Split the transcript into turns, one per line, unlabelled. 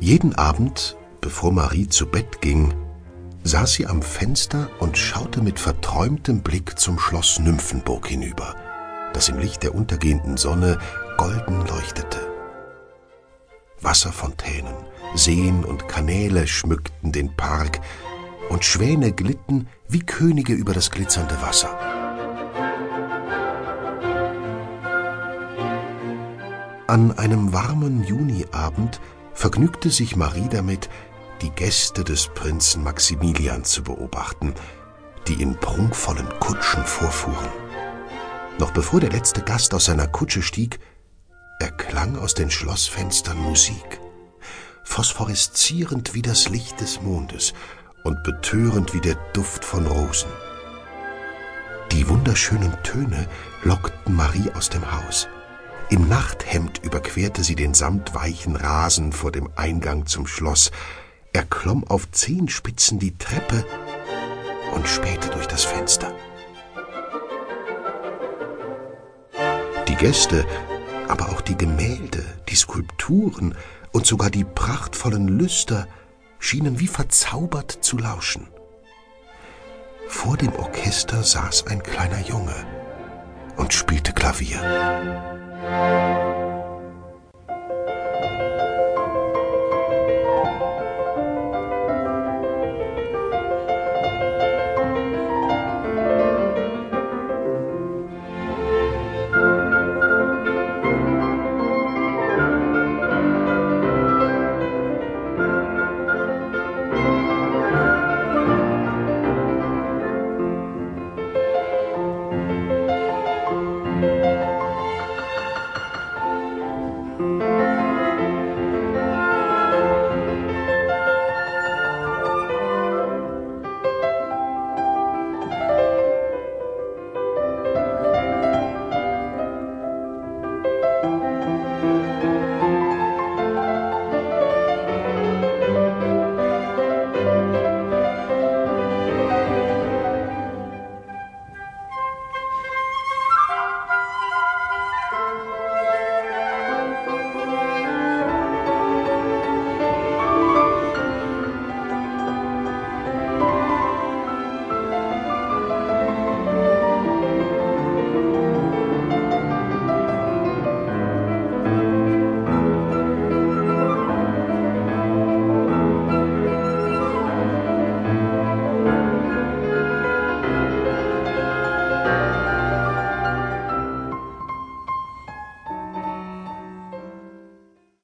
Jeden Abend, bevor Marie zu Bett ging, saß sie am Fenster und schaute mit verträumtem Blick zum Schloss Nymphenburg hinüber, das im Licht der untergehenden Sonne golden leuchtete. Wasserfontänen, Seen und Kanäle schmückten den Park, und Schwäne glitten wie Könige über das glitzernde Wasser. An einem warmen Juniabend vergnügte sich Marie damit, die Gäste des Prinzen Maximilian zu beobachten, die in prunkvollen Kutschen vorfuhren. Noch bevor der letzte Gast aus seiner Kutsche stieg, erklang aus den Schlossfenstern Musik, phosphoreszierend wie das Licht des Mondes und betörend wie der Duft von Rosen. Die wunderschönen Töne lockten Marie aus dem Haus. Im Nachthemd überquerte sie den samtweichen Rasen vor dem Eingang zum Schloss, erklomm auf Zehenspitzen die Treppe und spähte durch das Fenster. Die Gäste, aber auch die Gemälde, die Skulpturen und sogar die prachtvollen Lüster schienen wie verzaubert zu lauschen. Vor dem Orchester saß ein kleiner Junge und spielte Klavier. Música